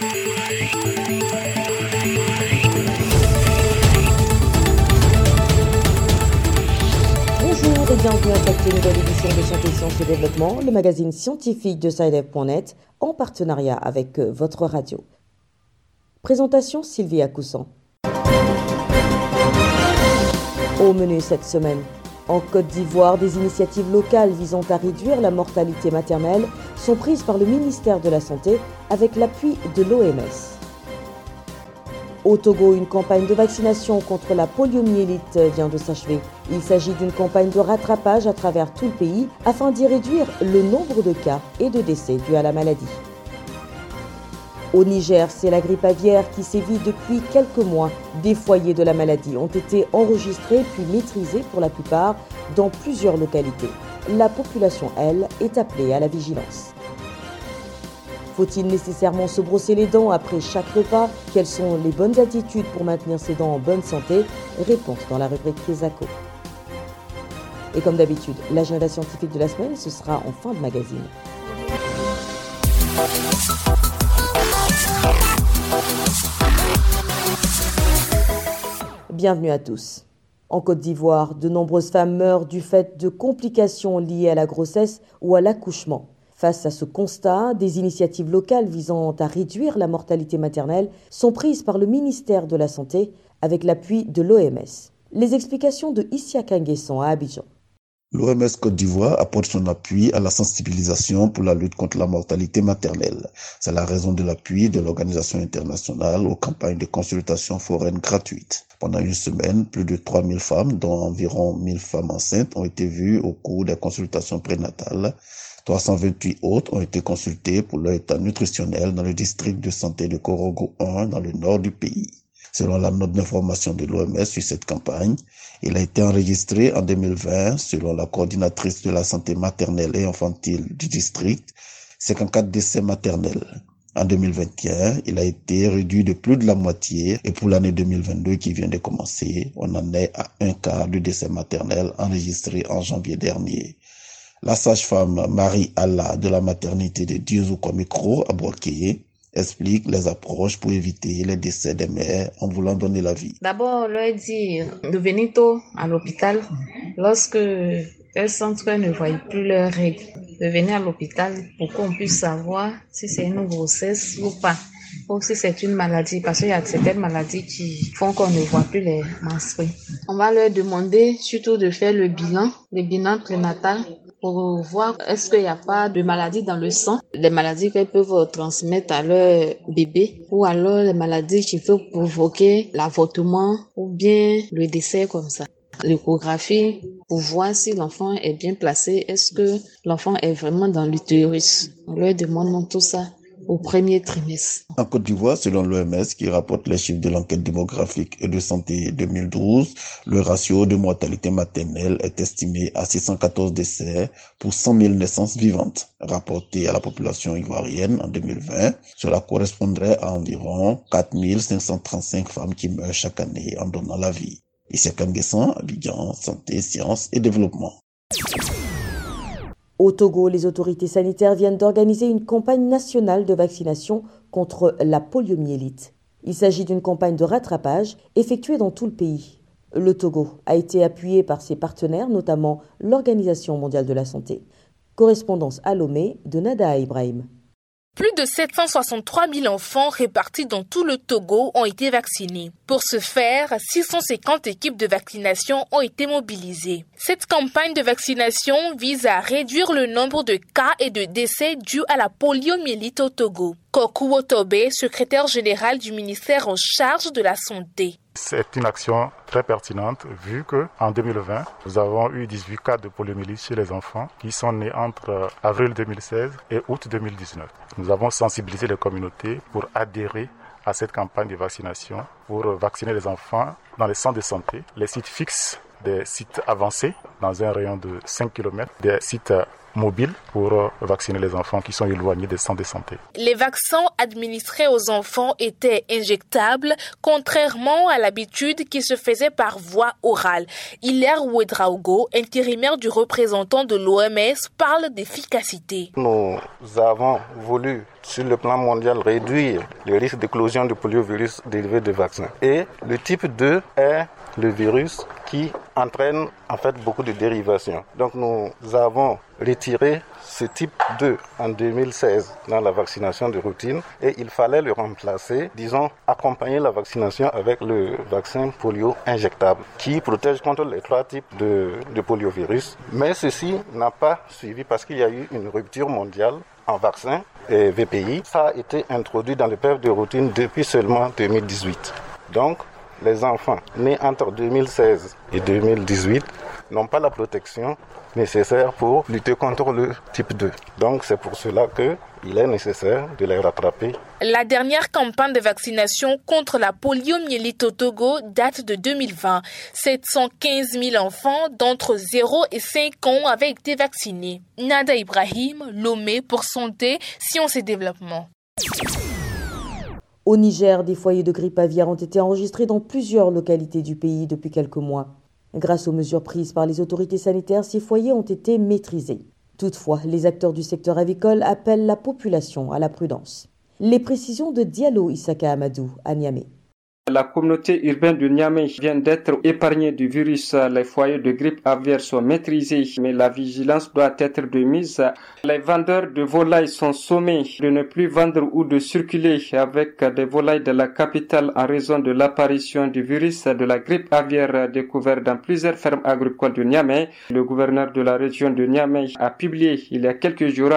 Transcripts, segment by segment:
Bonjour et bienvenue à cette nouvelle édition de Santé, Sciences et Développement, le magazine scientifique de SciDev.net en partenariat avec euh, votre radio. Présentation Sylvie Coussan. Au menu cette semaine, en Côte d'Ivoire, des initiatives locales visant à réduire la mortalité maternelle sont prises par le ministère de la Santé avec l'appui de l'OMS. Au Togo, une campagne de vaccination contre la poliomyélite vient de s'achever. Il s'agit d'une campagne de rattrapage à travers tout le pays afin d'y réduire le nombre de cas et de décès dus à la maladie. Au Niger, c'est la grippe aviaire qui sévit depuis quelques mois. Des foyers de la maladie ont été enregistrés puis maîtrisés pour la plupart dans plusieurs localités. La population, elle, est appelée à la vigilance. Faut-il nécessairement se brosser les dents après chaque repas? Quelles sont les bonnes attitudes pour maintenir ses dents en bonne santé? Réponse dans la rubrique Kézako. Et comme d'habitude, l'agenda scientifique de la semaine, ce sera en fin de magazine. Bienvenue à tous. En Côte d'Ivoire, de nombreuses femmes meurent du fait de complications liées à la grossesse ou à l'accouchement. Face à ce constat, des initiatives locales visant à réduire la mortalité maternelle sont prises par le ministère de la Santé avec l'appui de l'OMS. Les explications de Issia Kanguesson à Abidjan. L'OMS Côte d'Ivoire apporte son appui à la sensibilisation pour la lutte contre la mortalité maternelle. C'est la raison de l'appui de l'Organisation internationale aux campagnes de consultation foraine gratuites. Pendant une semaine, plus de 3000 femmes, dont environ 1000 femmes enceintes, ont été vues au cours des consultations prénatales. 328 autres ont été consultées pour leur état nutritionnel dans le district de santé de Korogo 1 dans le nord du pays. Selon la note d'information de l'OMS sur cette campagne, il a été enregistré en 2020, selon la coordinatrice de la santé maternelle et infantile du district, 54 décès maternels. En 2021, il a été réduit de plus de la moitié et pour l'année 2022 qui vient de commencer, on en est à un quart de décès maternels enregistrés en janvier dernier. La sage-femme Marie Allah de la maternité de Dieuzoukwa Micro à Boaké explique les approches pour éviter les décès des mères en voulant donner la vie. D'abord, leur dire de venir tôt à l'hôpital lorsque elles sentent qu'elles ne voient plus leurs règles. De venir à l'hôpital pour qu'on puisse savoir si c'est une grossesse ou pas. Ou si c'est une maladie, parce qu'il y a certaines maladies qui font qu'on ne voit plus les menstrues. On va leur demander surtout de faire le bilan, le bilan prénatal pour voir est-ce qu'il n'y a pas de maladies dans le sang, les maladies qu'elles peuvent transmettre à leur bébé, ou alors les maladies qui peuvent provoquer l'avortement ou bien le décès comme ça. L'échographie pour voir si l'enfant est bien placé, est-ce que l'enfant est vraiment dans l'utérus? On leur demande tout ça au premier trimestre. En Côte d'Ivoire, selon l'OMS, qui rapporte les chiffres de l'enquête démographique et de santé 2012, le ratio de mortalité maternelle est estimé à 614 décès pour 100 000 naissances vivantes. Rapporté à la population ivoirienne en 2020, cela correspondrait à environ 4 535 femmes qui meurent chaque année en donnant la vie. Ici à Kanguessan, Abidjan, Santé, Sciences et Développement. Au Togo, les autorités sanitaires viennent d'organiser une campagne nationale de vaccination contre la poliomyélite. Il s'agit d'une campagne de rattrapage effectuée dans tout le pays. Le Togo a été appuyé par ses partenaires, notamment l'Organisation mondiale de la santé. Correspondance à Lomé de Nada Ibrahim. Plus de 763 000 enfants répartis dans tout le Togo ont été vaccinés. Pour ce faire, 650 équipes de vaccination ont été mobilisées. Cette campagne de vaccination vise à réduire le nombre de cas et de décès dus à la poliomyélite au Togo. Koku Otobe, secrétaire général du ministère en charge de la santé. C'est une action très pertinente vu que en 2020, nous avons eu 18 cas de poliomyélite chez les enfants qui sont nés entre avril 2016 et août 2019. Nous avons sensibilisé les communautés pour adhérer à cette campagne de vaccination pour vacciner les enfants dans les centres de santé, les sites fixes des sites avancés dans un rayon de 5 km, des sites mobile pour euh, vacciner les enfants qui sont éloignés des centres de santé. Les vaccins administrés aux enfants étaient injectables, contrairement à l'habitude qui se faisait par voie orale. Hilaire Ouedraogo, intérimaire du représentant de l'OMS, parle d'efficacité. Nous avons voulu sur le plan mondial réduire le risque d'éclosion du poliovirus dérivé des vaccins. Et le type 2 est le virus qui entraîne en fait beaucoup de dérivations. Donc nous avons retiré ce type 2 en 2016 dans la vaccination de routine et il fallait le remplacer, disons, accompagner la vaccination avec le vaccin polio injectable qui protège contre les trois types de, poliovirus. Mais ceci n'a pas suivi parce qu'il y a eu une rupture mondiale en vaccin et VPI. Ça a été introduit dans le PEF de routine depuis seulement 2018. Donc, les enfants nés entre 2016 et 2018 n'ont pas la protection nécessaire pour lutter contre le type 2. Donc c'est pour cela qu'il est nécessaire de les rattraper. La dernière campagne de vaccination contre la poliomyélite au Togo date de 2020. 715 000 enfants d'entre 0 et 5 ans avaient été vaccinés. Nada Ibrahim, Lomé pour Santé, Sciences et Développement. Au Niger, des foyers de grippe aviaire ont été enregistrés dans plusieurs localités du pays depuis quelques mois. Grâce aux mesures prises par les autorités sanitaires, ces foyers ont été maîtrisés. Toutefois, les acteurs du secteur avicole appellent la population à la prudence. Les précisions de Diallo Isaka Amadou à Niamey. La communauté urbaine de Niamey vient d'être épargnée du virus. Les foyers de grippe aviaire sont maîtrisés, mais la vigilance doit être de mise. Les vendeurs de volailles sont sommés de ne plus vendre ou de circuler avec des volailles de la capitale en raison de l'apparition du virus de la grippe aviaire découvert dans plusieurs fermes agricoles de Niamey. Le gouverneur de la région de Niamey a publié il y a quelques jours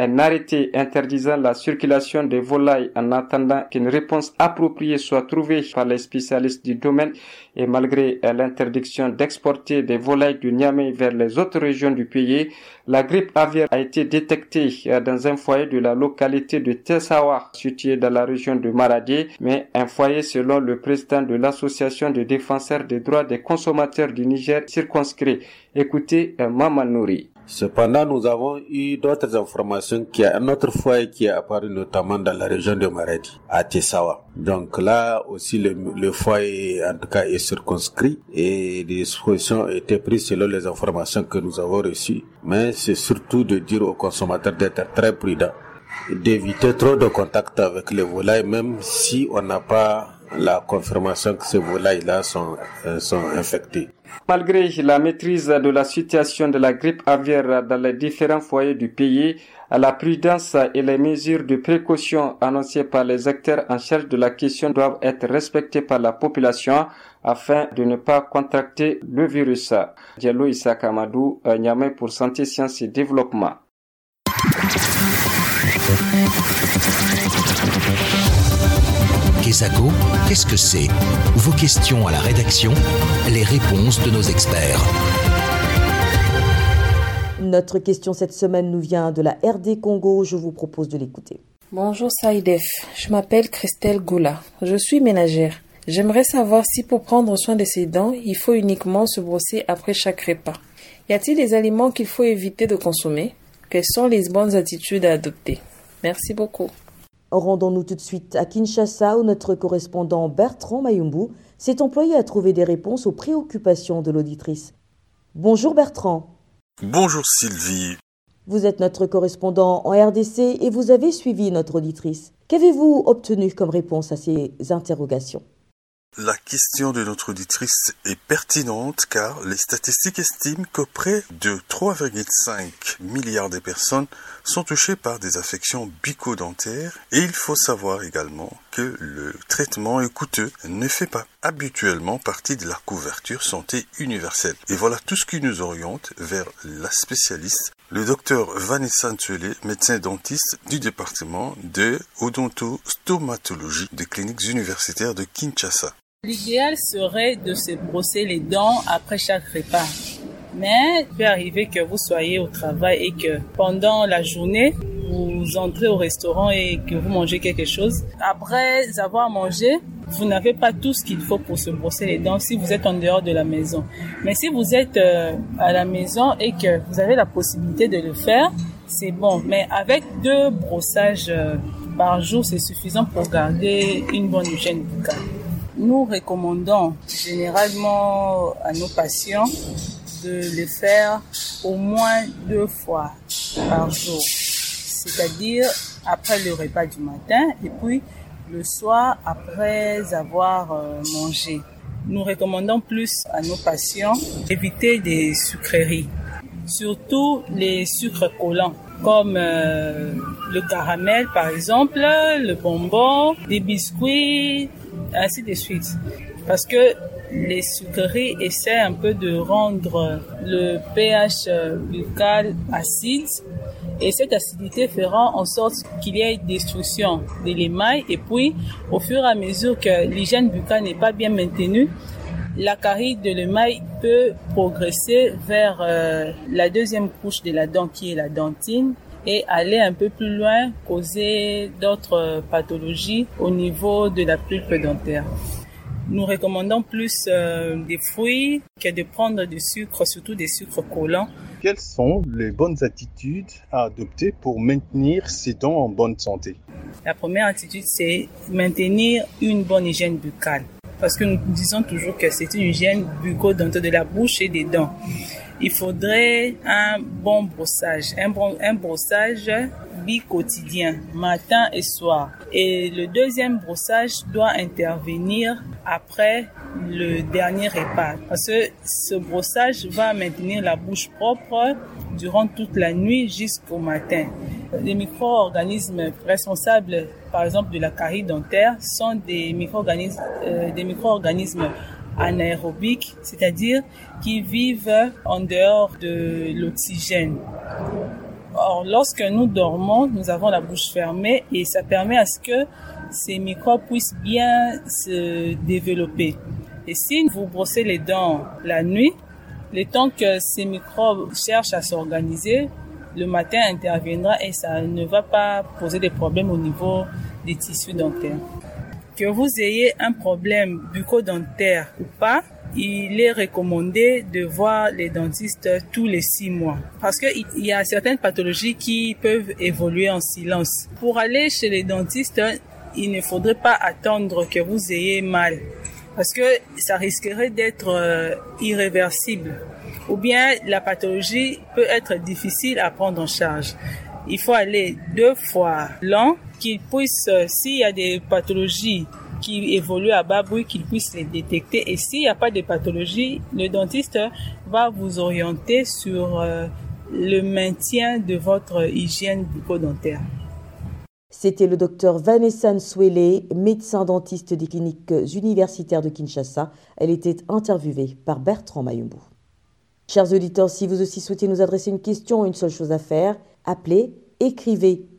un arrêté interdisant la circulation des volailles en attendant qu'une réponse appropriée soit trouvée par les spécialistes du domaine et malgré l'interdiction d'exporter des volailles du Niamey vers les autres régions du pays, la grippe aviaire a été détectée dans un foyer de la localité de Tessawa, situé dans la région de Maradi, mais un foyer selon le président de l'association de défenseurs des droits des consommateurs du Niger circonscrit. Écoutez Maman Nouri. Cependant, nous avons eu d'autres informations qu'il y a un autre foyer qui est apparu notamment dans la région de Maradi, à Tessawa. Donc là aussi, le, foyer en tout cas est circonscrit et des dispositions ont été prises selon les informations que nous avons reçues. Mais c'est surtout de dire aux consommateurs d'être très prudents, d'éviter trop de contact avec les volailles, même si on n'a pas la confirmation que ces volailles-là sont, sont infectées. Malgré la maîtrise de la situation de la grippe aviaire dans les différents foyers du pays, la prudence et les mesures de précaution annoncées par les acteurs en charge de la question doivent être respectées par la population afin de ne pas contracter le virus. Diallo Issa Kamadou, Niamey pour Santé, Sciences et Développement. Kesako, qu'est-ce que c'est Vos questions à la rédaction, les réponses de nos experts. Notre question cette semaine nous vient de la RD Congo. Je vous propose de l'écouter. Bonjour Saïdef, je m'appelle Christelle Goula. Je suis ménagère. J'aimerais savoir si pour prendre soin de ses dents, il faut uniquement se brosser après chaque repas. Y a-t-il des aliments qu'il faut éviter de consommer? Quelles sont les bonnes attitudes à adopter? Merci beaucoup. Rendons-nous tout de suite à Kinshasa où notre correspondant Bertrand Mayumbu s'est employé à trouver des réponses aux préoccupations de l'auditrice. Bonjour Bertrand. Bonjour Sylvie. Vous êtes notre correspondant en RDC et vous avez suivi notre auditrice. Qu'avez-vous obtenu comme réponse à ces interrogations? La question de notre auditrice est pertinente car les statistiques estiment que près de 3,5 milliards de personnes sont touchées par des affections bucco-dentaires et il faut savoir également que le traitement est coûteux ne fait pas habituellement partie de la couverture santé universelle. Et voilà tout ce qui nous oriente vers la spécialiste, le docteur Vanessa Ntuele, médecin dentiste du département de odontostomatologie des cliniques universitaires de Kinshasa. L'idéal serait de se brosser les dents après chaque repas. Mais il peut arriver que vous soyez au travail et que pendant la journée, vous entrez au restaurant et que vous mangez quelque chose. Après avoir mangé, vous n'avez pas tout ce qu'il faut pour se brosser les dents si vous êtes en dehors de la maison. Mais si vous êtes euh, à la maison et que vous avez la possibilité de le faire, c'est bon. Mais avec deux brossages euh, par jour, c'est suffisant pour garder une bonne hygiène buccale. Nous recommandons généralement à nos patients de le faire au moins deux fois par jour, c'est-à-dire après le repas du matin et puis le soir après avoir euh, mangé. Nous recommandons plus à nos patients d'éviter des sucreries, surtout les sucres collants comme euh, le caramel par exemple, le bonbon, des biscuits, ainsi de suite. Parce que les sucreries essaient un peu de rendre le pH buccal acide et cette acidité fera en sorte qu'il y ait destruction de l'émail et puis au fur et à mesure que l'hygiène buccale n'est pas bien maintenue, la carie de l'émail peut progresser vers euh, la deuxième couche de la dent qui est la dentine et aller un peu plus loin, causer d'autres pathologies au niveau de la pulpe dentaire. Nous recommandons plus euh, des fruits que de prendre du sucre, surtout des sucres collants. Quelles sont les bonnes attitudes à adopter pour maintenir ses dents en bonne santé? La première attitude, c'est maintenir une bonne hygiène buccale. Parce que nous disons toujours que c'est une hygiène bucco-dentaire de la bouche et des dents. Il faudrait un bon brossage, un, bon, un brossage bi-quotidien, matin et soir. Et le deuxième brossage doit intervenir après le dernier repas. Parce que ce brossage va maintenir la bouche propre durant toute la nuit jusqu'au matin. Les micro-organismes responsables, par exemple, de la carie dentaire sont des euh, des micro-organismes anaérobiques, c'est-à-dire qui vivent en dehors de l'oxygène. Or, lorsque nous dormons, nous avons la bouche fermée et ça permet à ce que ces microbes puissent bien se développer. Et si vous brossez les dents la nuit, le temps que ces microbes cherchent à s'organiser, le matin interviendra et ça ne va pas poser des problèmes au niveau des tissus dentaires. Que vous ayez un problème bucco-dentaire ou pas, il est recommandé de voir les dentistes tous les six mois parce qu'il y a certaines pathologies qui peuvent évoluer en silence. Pour aller chez les dentistes, il ne faudrait pas attendre que vous ayez mal parce que ça risquerait d'être euh, irréversible ou bien la pathologie peut être difficile à prendre en charge. Il faut aller deux fois l'an qu'il puisse, euh, s'il y a des pathologies qui évoluent à bas bruit, qu'il puisse les détecter. Et s'il n'y a pas de pathologie, le dentiste va vous orienter sur euh, le maintien de votre hygiène bucco-dentaire. C'était le docteur Vanessa Nswele, médecin dentiste des cliniques universitaires de Kinshasa. Elle était interviewée par Bertrand Mayumbu. Chers auditeurs, si vous aussi souhaitez nous adresser une question, une seule chose à faire, appelez, écrivez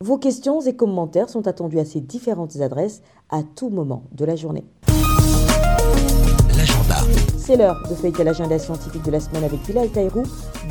Vos questions et commentaires sont attendus à ces différentes adresses à tout moment de la journée. L'agenda. C'est l'heure de feuilleter l'agenda scientifique de la semaine avec Bilal Taïrou.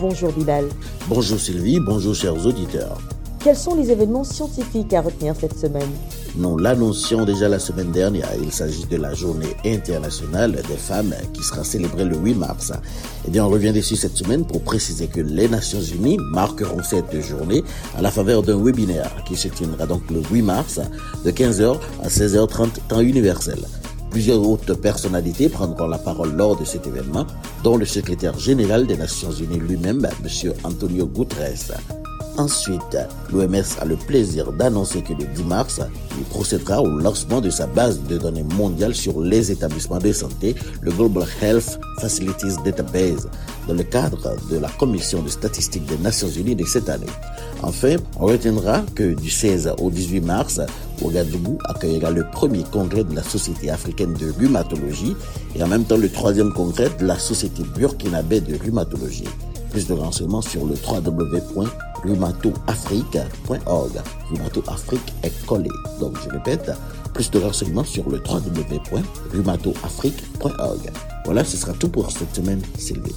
Bonjour Bilal. Bonjour Sylvie, bonjour chers auditeurs. Quels sont les événements scientifiques à retenir cette semaine? Nous l'annoncions déjà la semaine dernière. Il s'agit de la journée internationale des femmes qui sera célébrée le 8 mars. Eh bien, on revient dessus cette semaine pour préciser que les Nations Unies marqueront cette journée à la faveur d'un webinaire qui se tiendra donc le 8 mars de 15h à 16h30 temps universel. Plusieurs hautes personnalités prendront la parole lors de cet événement, dont le secrétaire général des Nations Unies lui-même, M. Antonio Guterres. Ensuite, l'OMS a le plaisir d'annoncer que le 10 mars, il procédera au lancement de sa base de données mondiale sur les établissements de santé, le Global Health Facilities Database, dans le cadre de la Commission de statistiques des Nations Unies de cette année. Enfin, on retiendra que du 16 au 18 mars, Ouagadougou accueillera le premier congrès de la Société africaine de rhumatologie et en même temps le troisième congrès de la Société burkinabé de rhumatologie. Plus de renseignements sur le www.rhumatoafrique.org. Rhumato Afrique est collé. Donc je répète, plus de renseignements sur le www.rhumatoafrique.org. Voilà, ce sera tout pour cette semaine, Sylvie.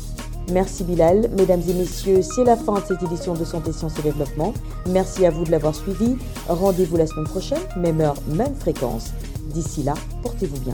Merci Bilal. Mesdames et messieurs, c'est la fin de cette édition de Santé, Sciences et Développement. Merci à vous de l'avoir suivi. Rendez-vous la semaine prochaine, même heure, même fréquence. D'ici là, portez-vous bien.